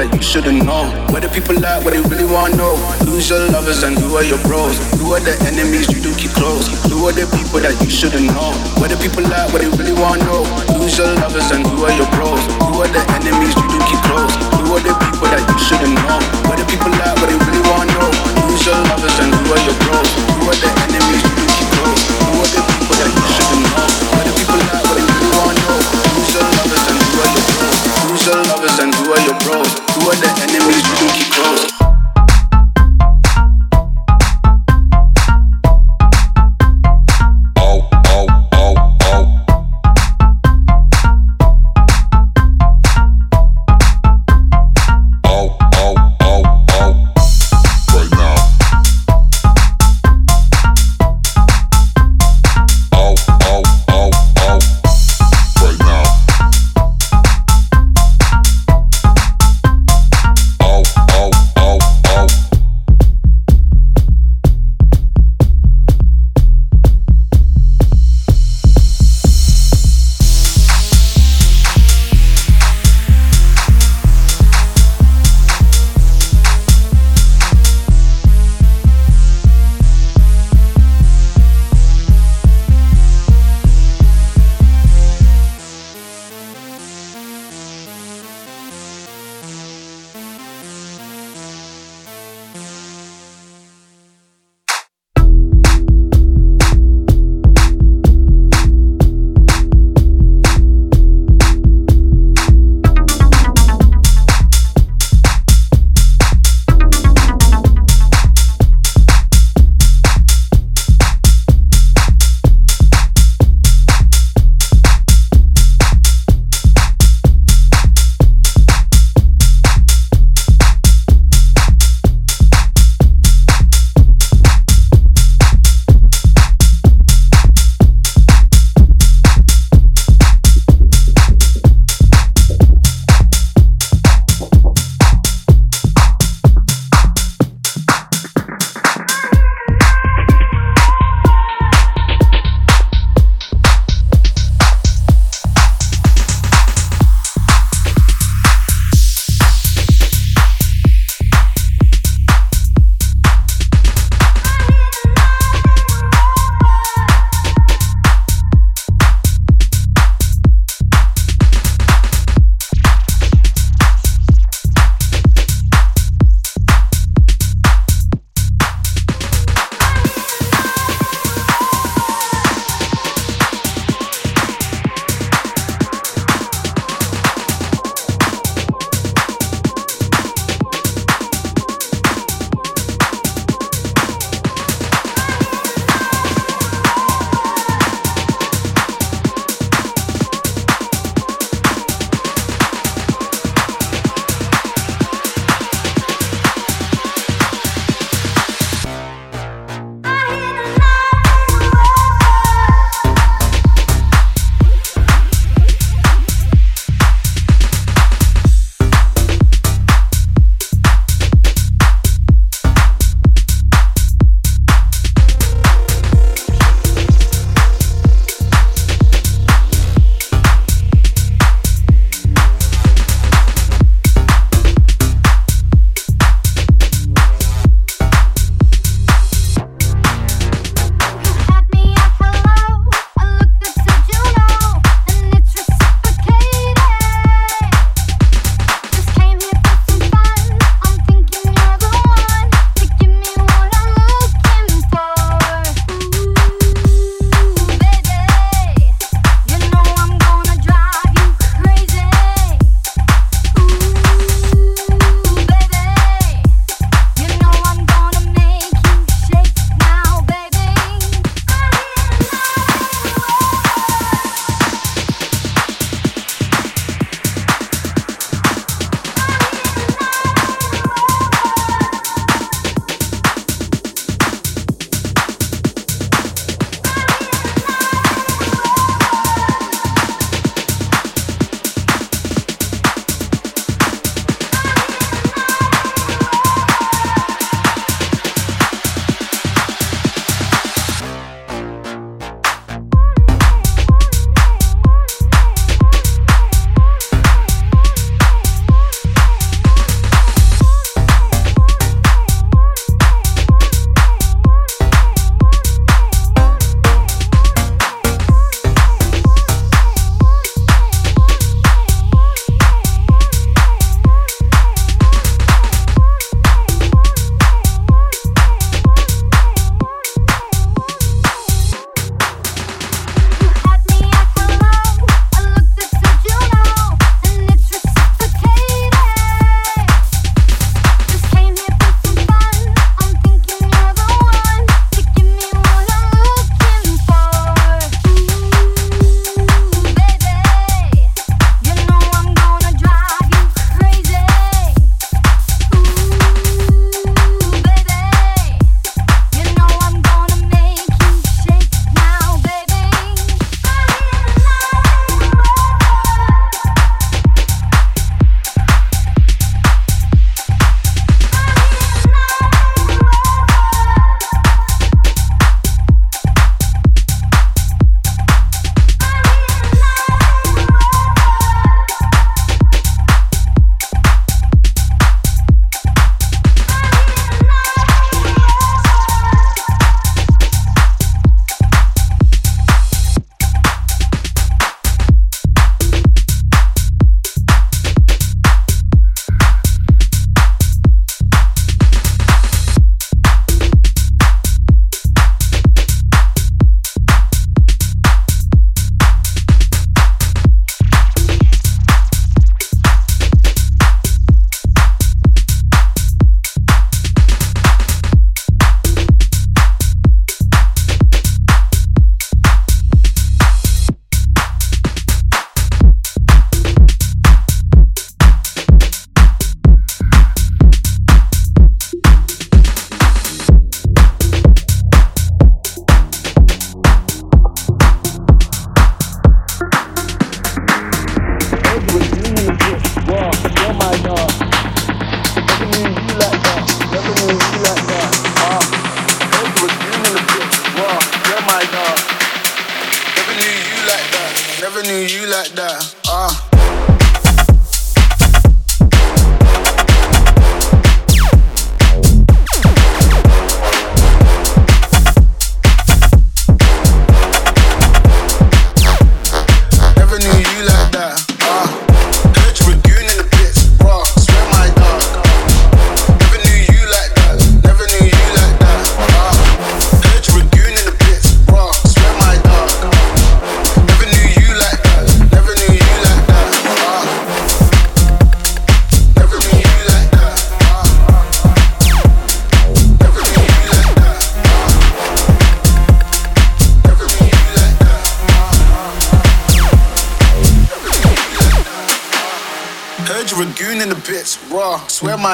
that you shouldn't know? Where the people at? What they really wanna know? Who's your lovers and who are your bros? Who are the enemies you do keep close? Who are the people that you shouldn't know? Where the people at? What they really wanna know? Who's your lovers and who are your bros? Who are the enemies you do keep close? Who are the people that you shouldn't know? Where the people at? What they really wanna know? Who's your lovers and who are your bros? Who are the enemies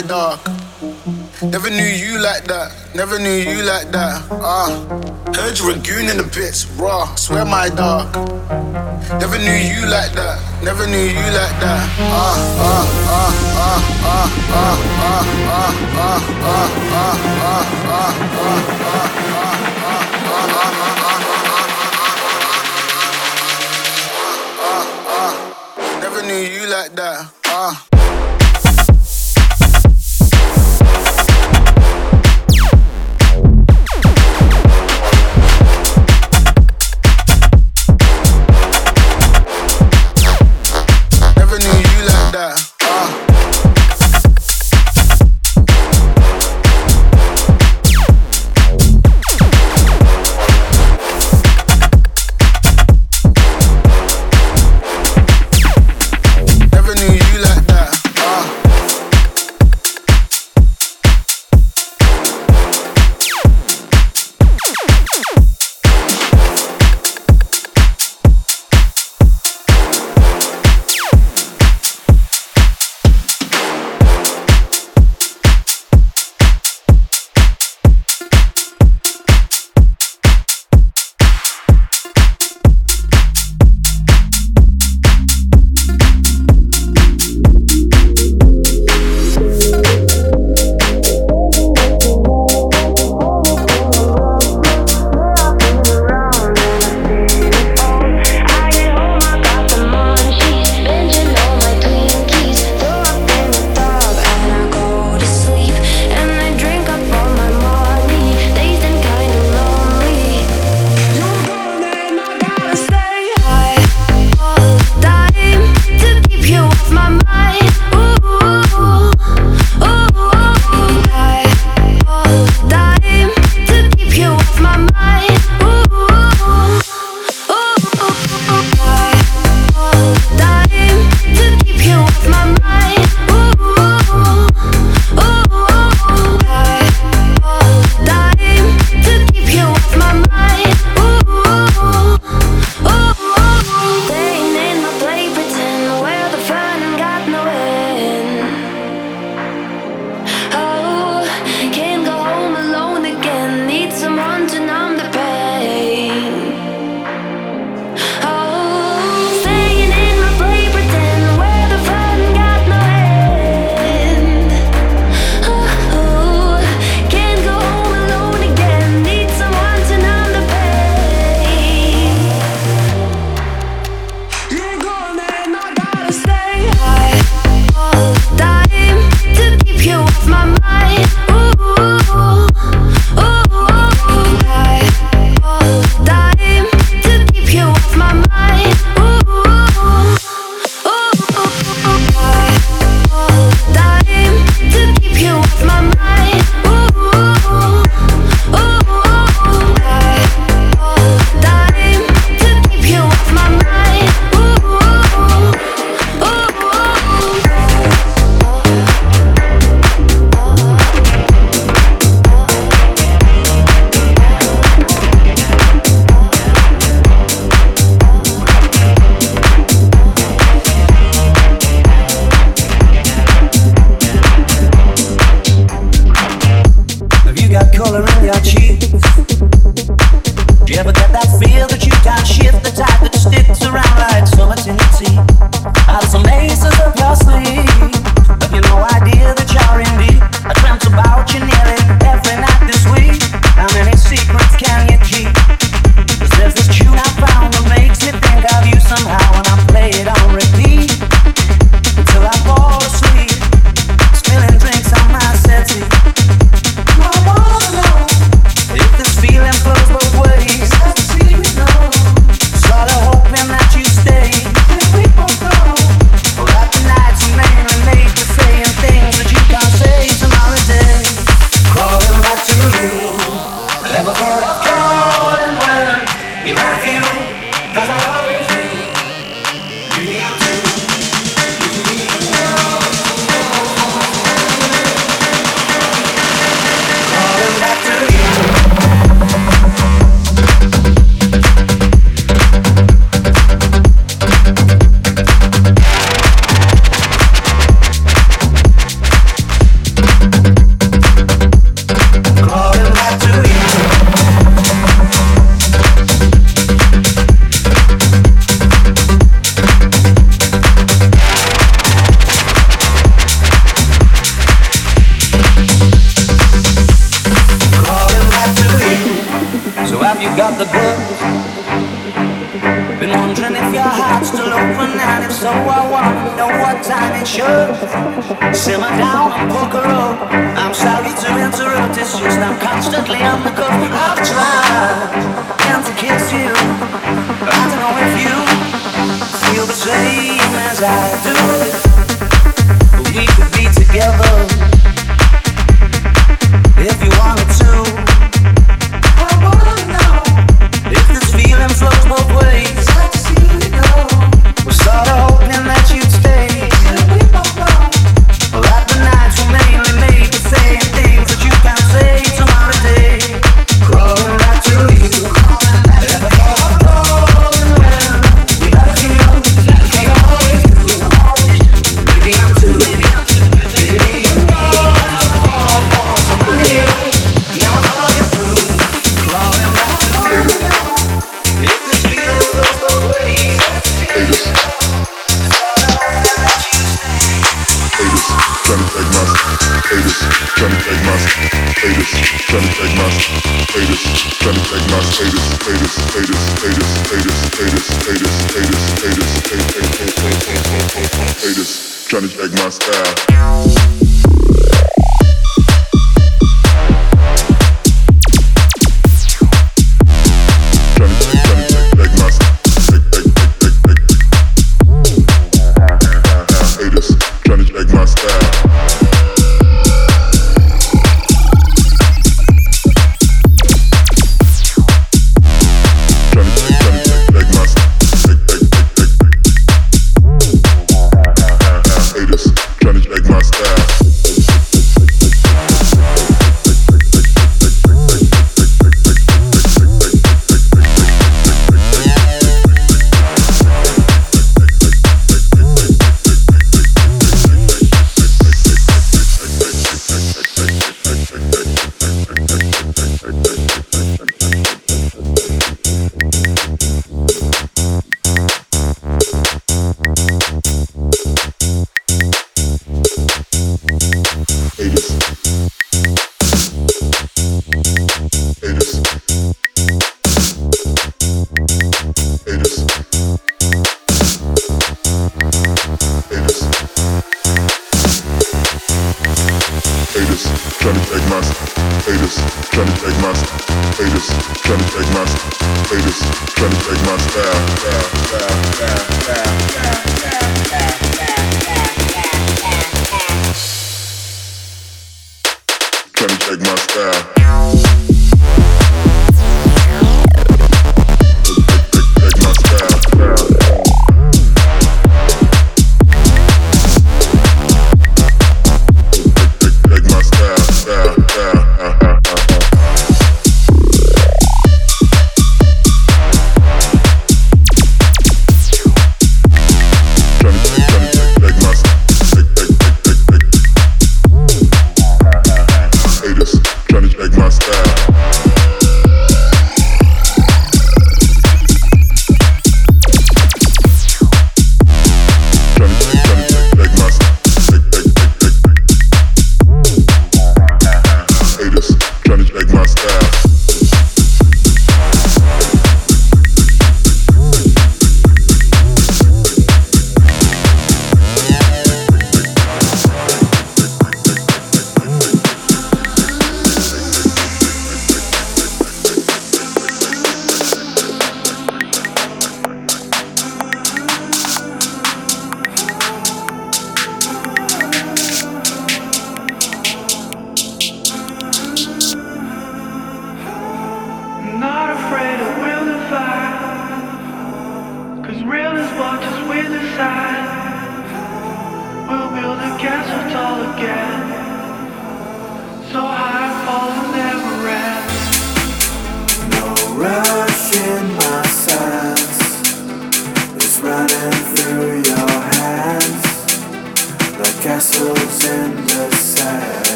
my dog. Never knew you like that, never knew you like that. Ah, uh, heard you a goon in the bits, raw. Swear my dog. Never knew you like that, never knew you like that. Ah, ah, ah, ah, ah, ah, ah, ah, ah, ah, ah, ah, ah, Never knew you like that.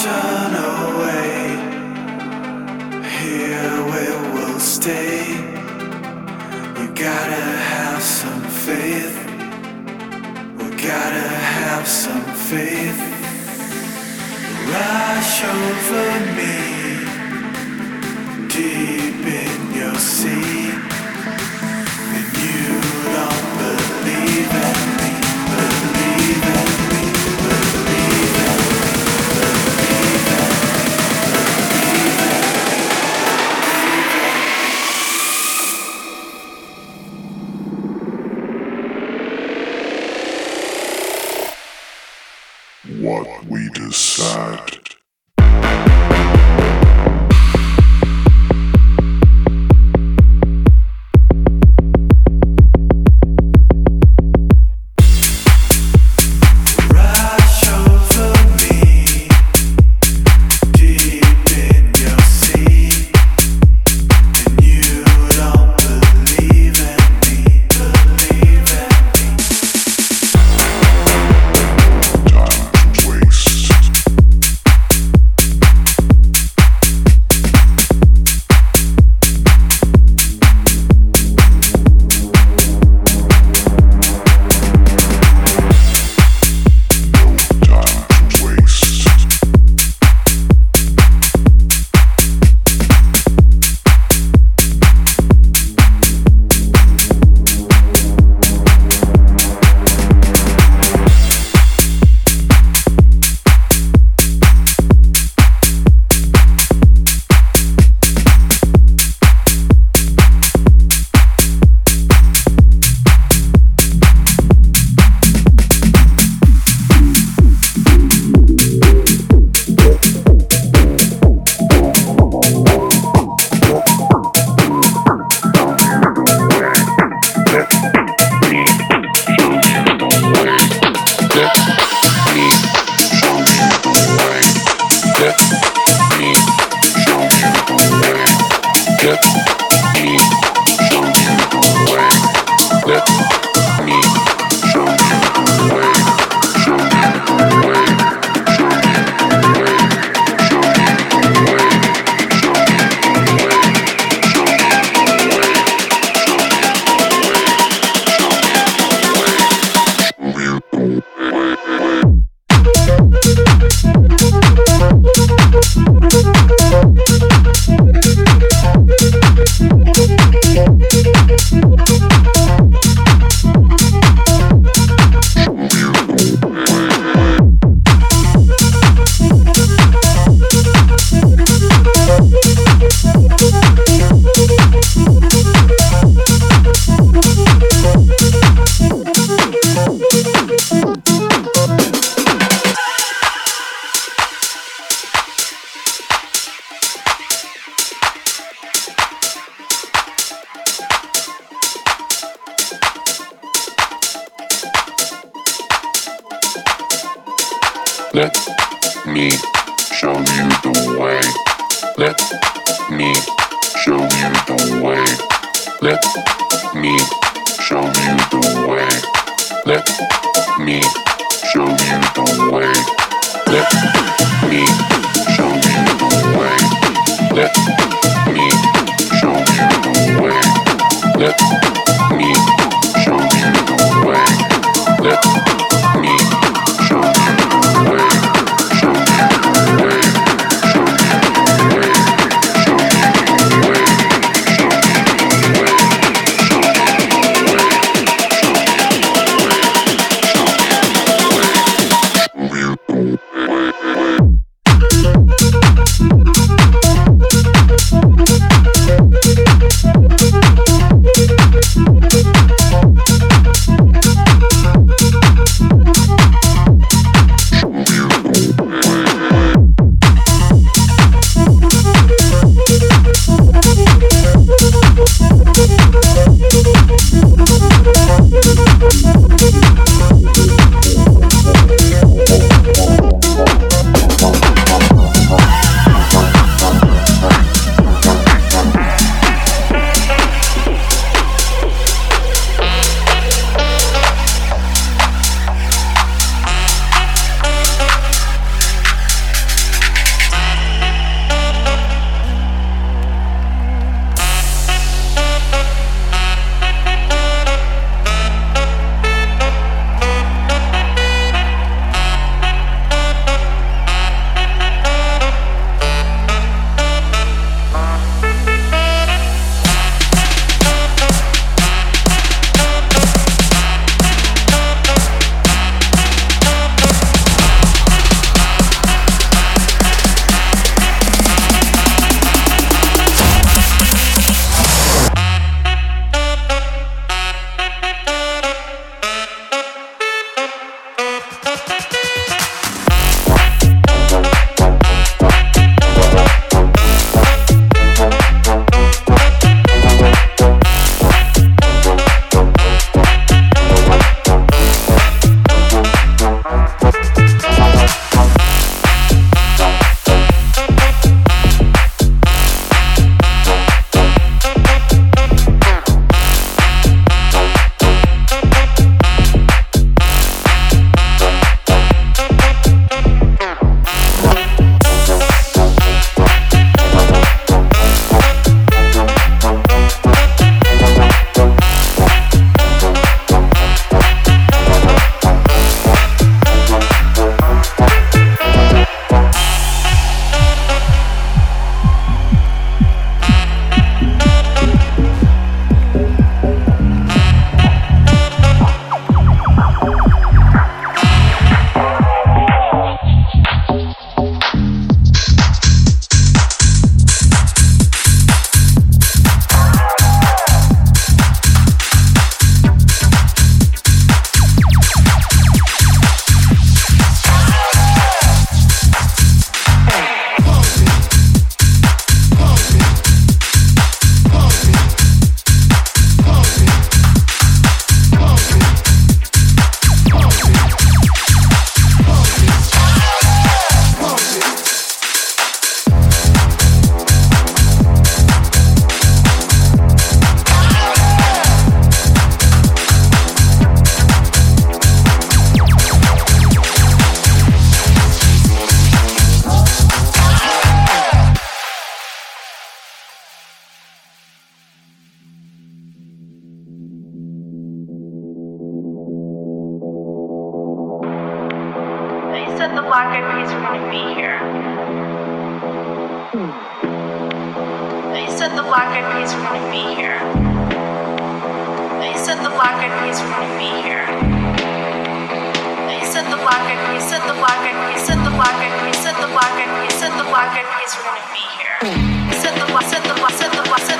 future. show you the way. Let me show you the way. Let me show you the way. Let said the Black Eyed Peas were going to be here. They said the Black Eyed Peas were going to be here. They said the Black Eyed Peas were going to be here. They said the Black Eyed Peas, said the Black Eyed Peas, said the Black Eyed Peas, said the Black Eyed Peas, said the Black Eyed Peas were going to be here. Said the Black, said the Black, said the Black, said the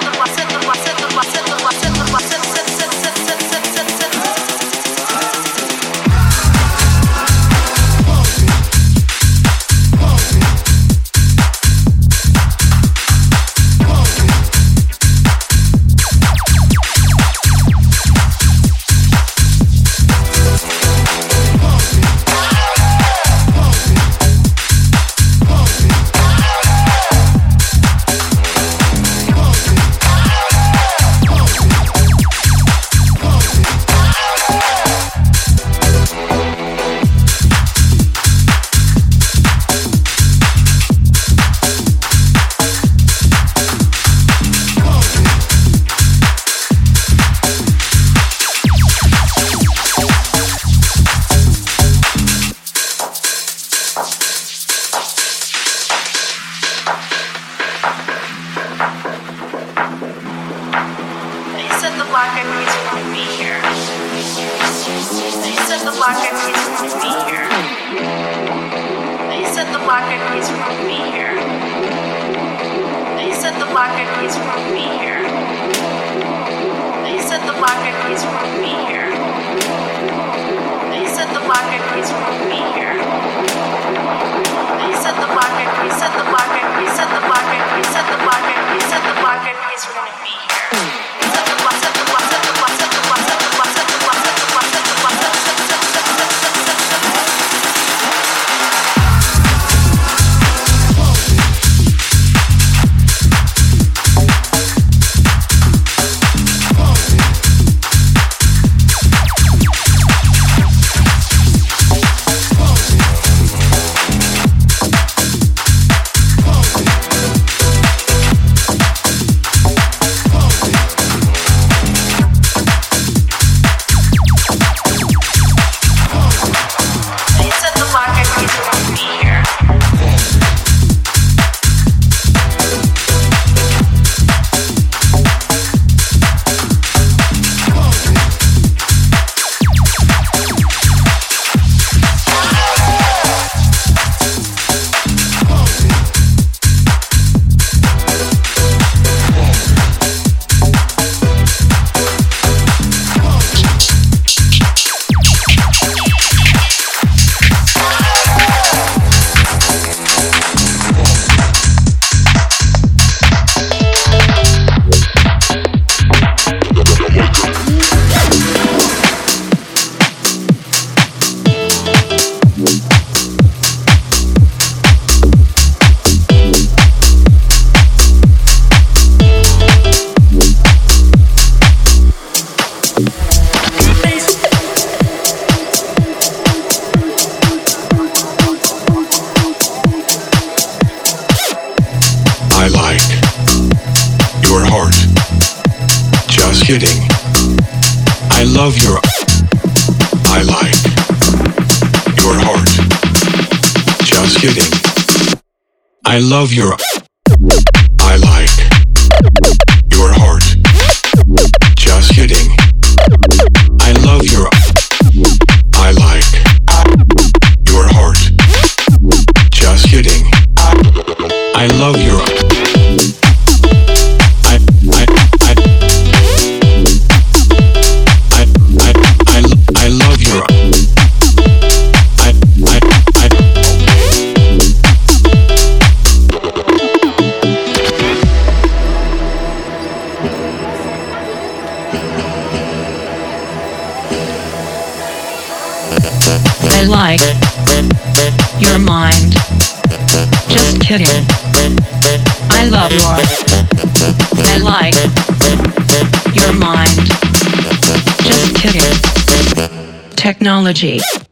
technology.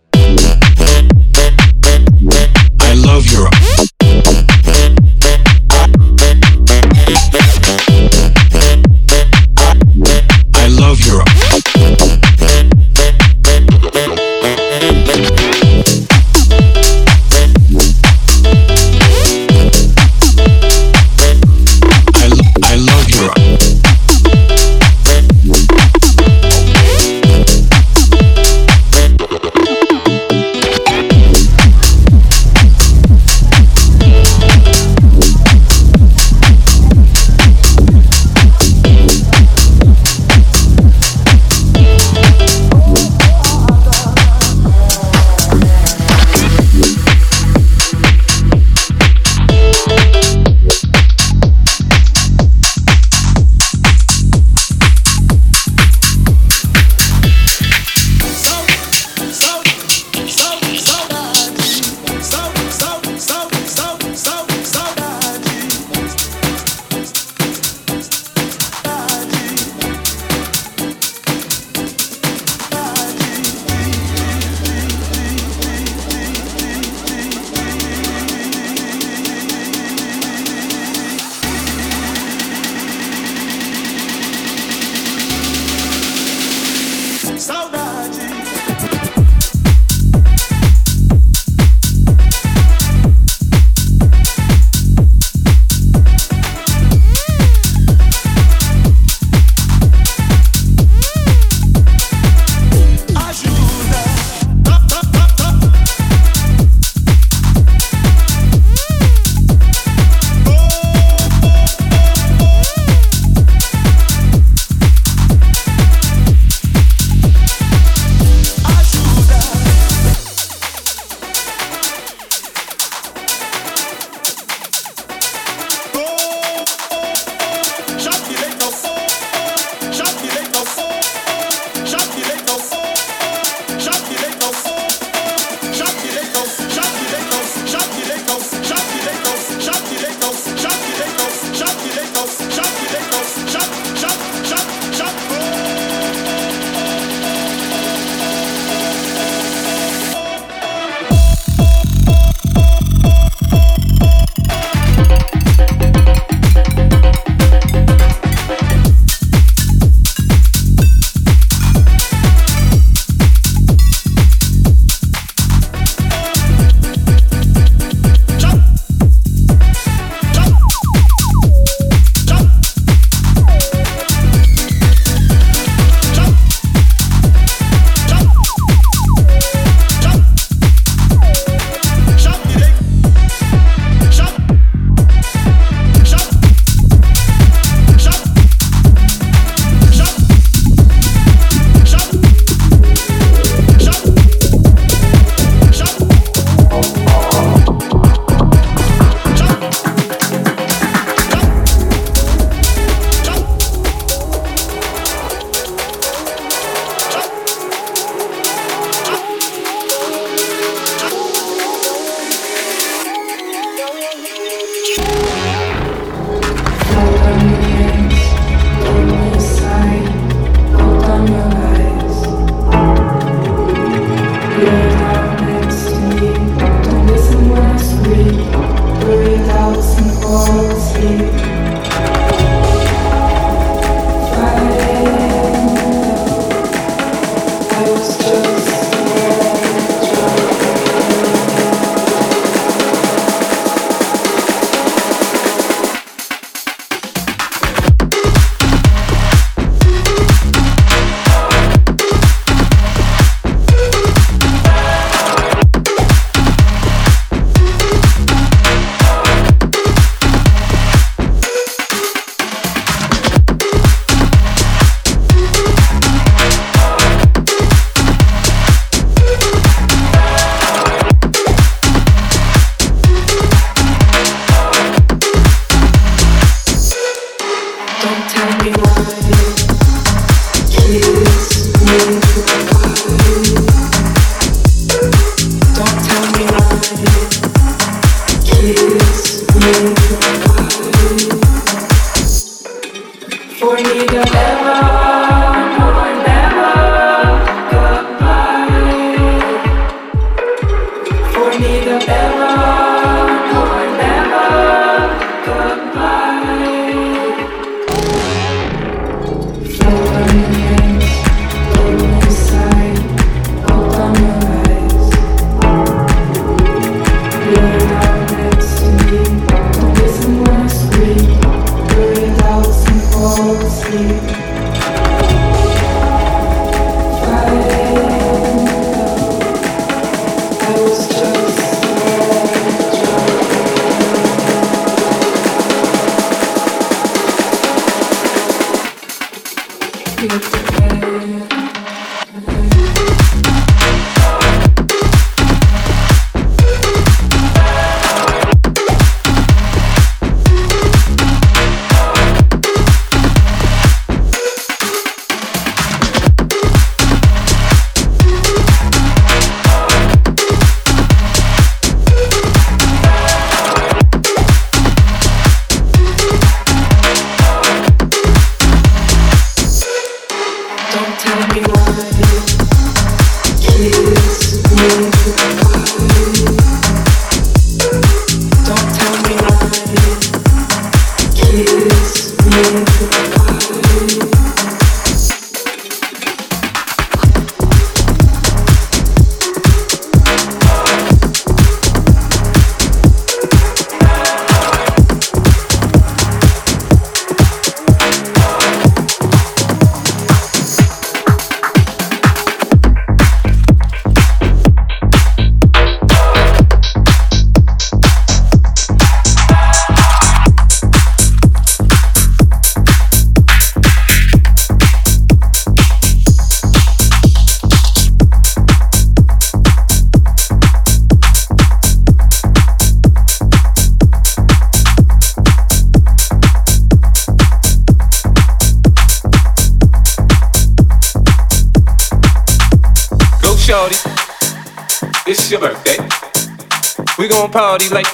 Gon' party like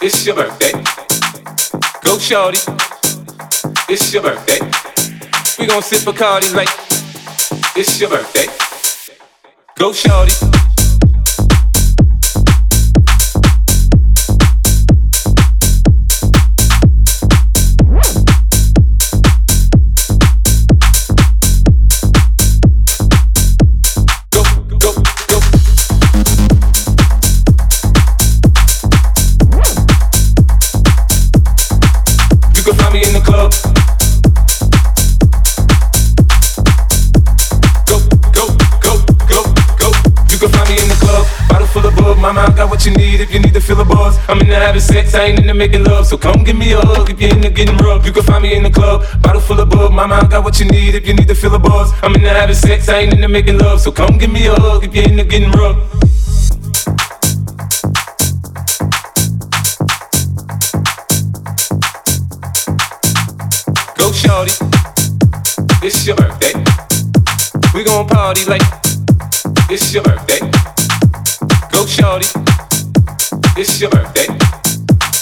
it's your birthday. Go shorty, it's your birthday. We gon' sip Bacardi like it's your birthday. Go shorty. I'm in the having sex, I ain't in the making love. So come give me a hug if you're in the getting rough. You can find me in the club, bottle full of bug. Mama, I got what you need if you need to feel a buzz. I'm in the having sex, I ain't in the making love. So come give me a hug if you're in the getting rough. Go shorty, it's your birthday. We gon' party like it's your birthday. Go shorty. It's your birthday.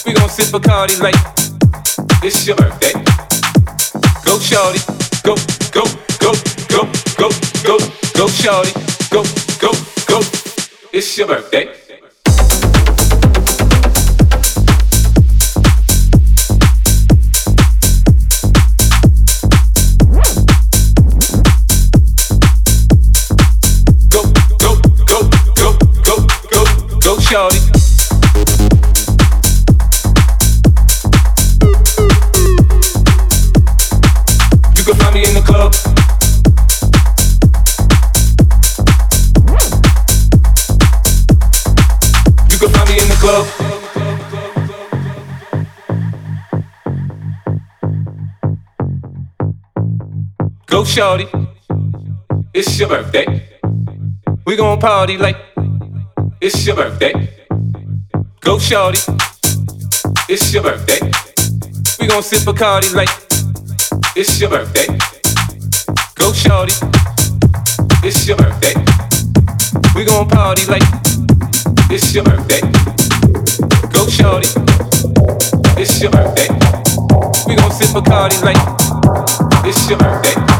We gon' sip Bacardi like it's your birthday. Go shorty, go, go, go, go, go, go, go shorty, go, go, go. It's your birthday. Shorty. club. You can find me in the club. Go shorty, it's your birthday. We gon' party like it's your birthday. Go shorty, it's your birthday. We gon' sip Bacardi like It's your birthday. Go shorty. It's your birthday. We gon' party like it's your birthday. Go shorty. It's your birthday. We gon' sip party like it's your birthday.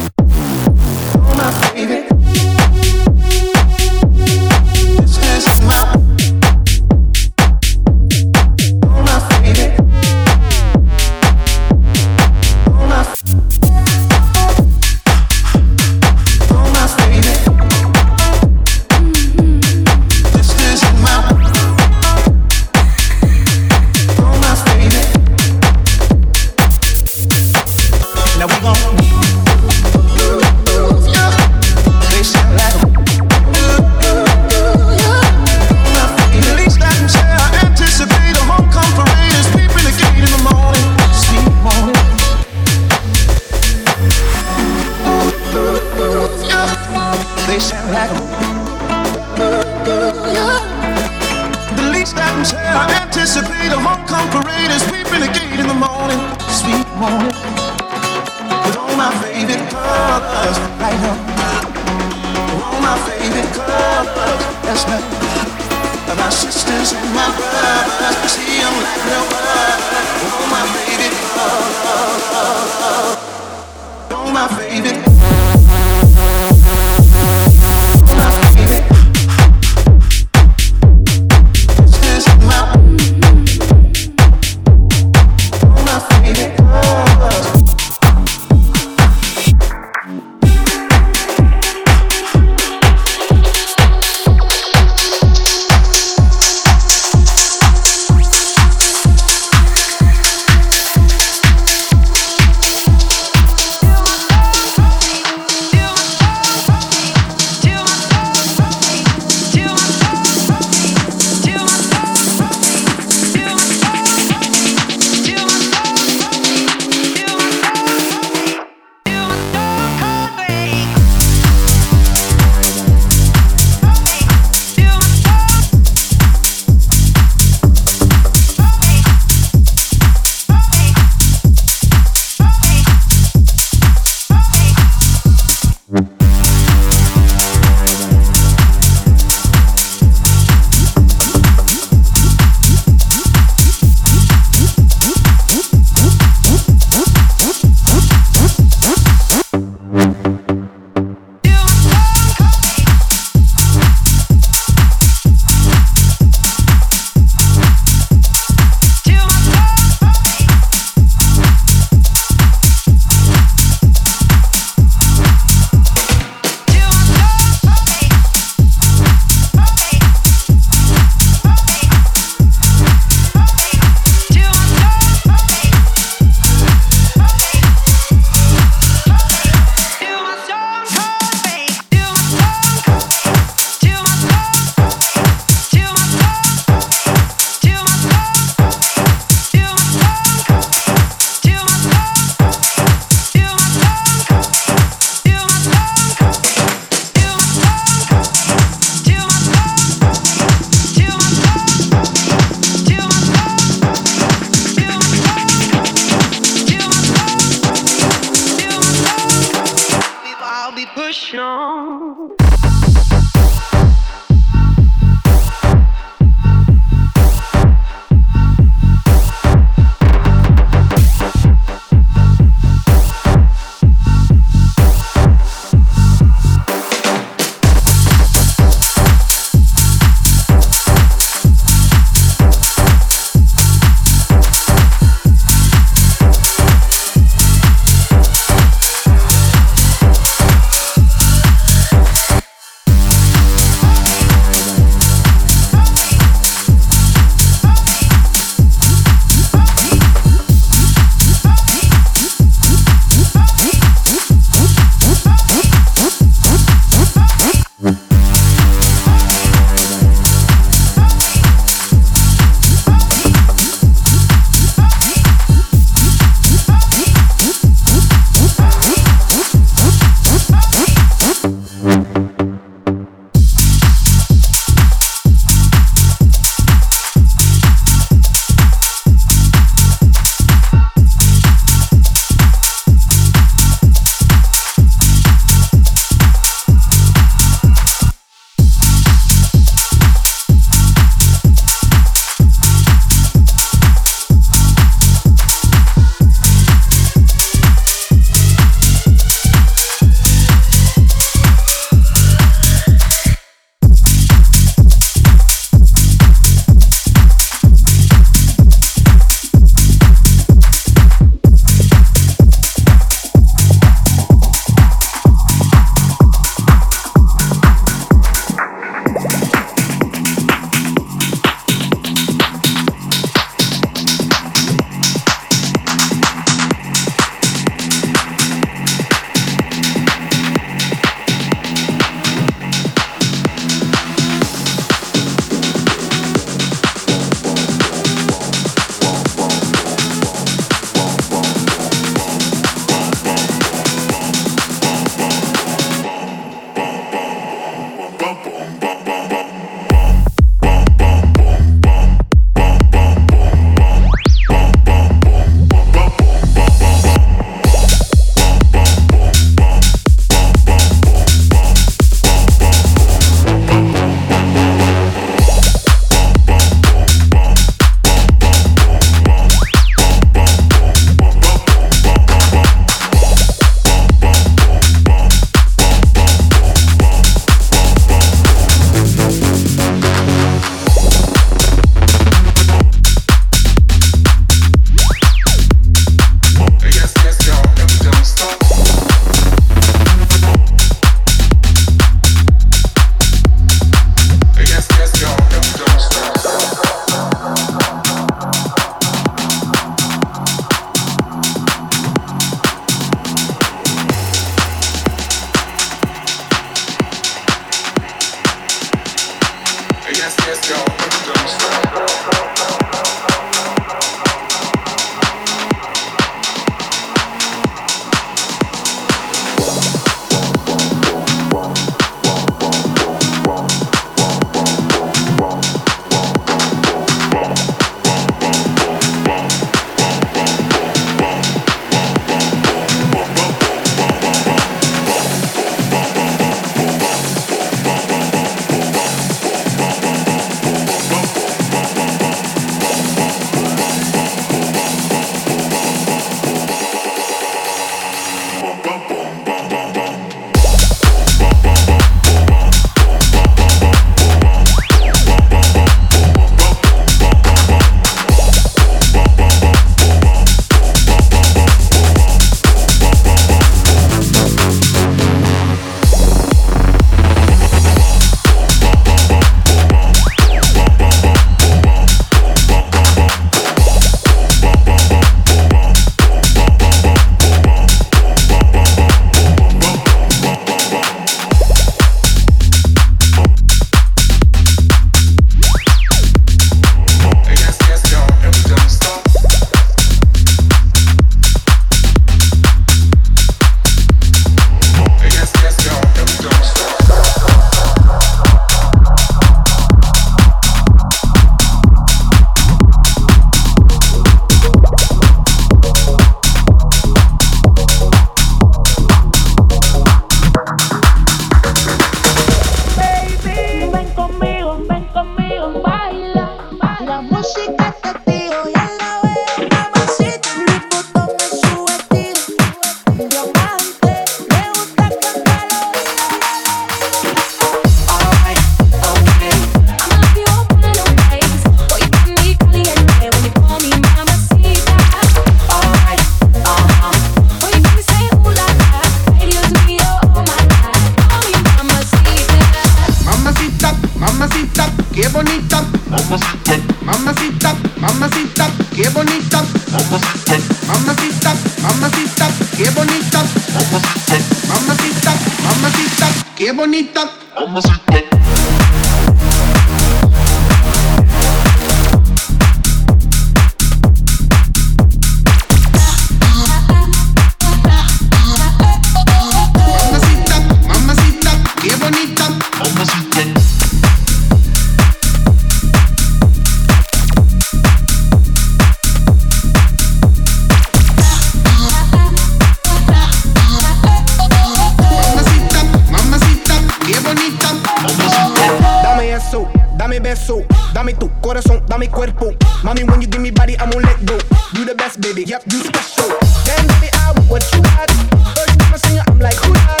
beso, dame beso, dame tu corazón, dame cuerpo. Mommy, when you give me body, I won't let go. You the best, baby, yep, you special. Damn, baby, I want what you got. First time I seen you, I'm like, who that?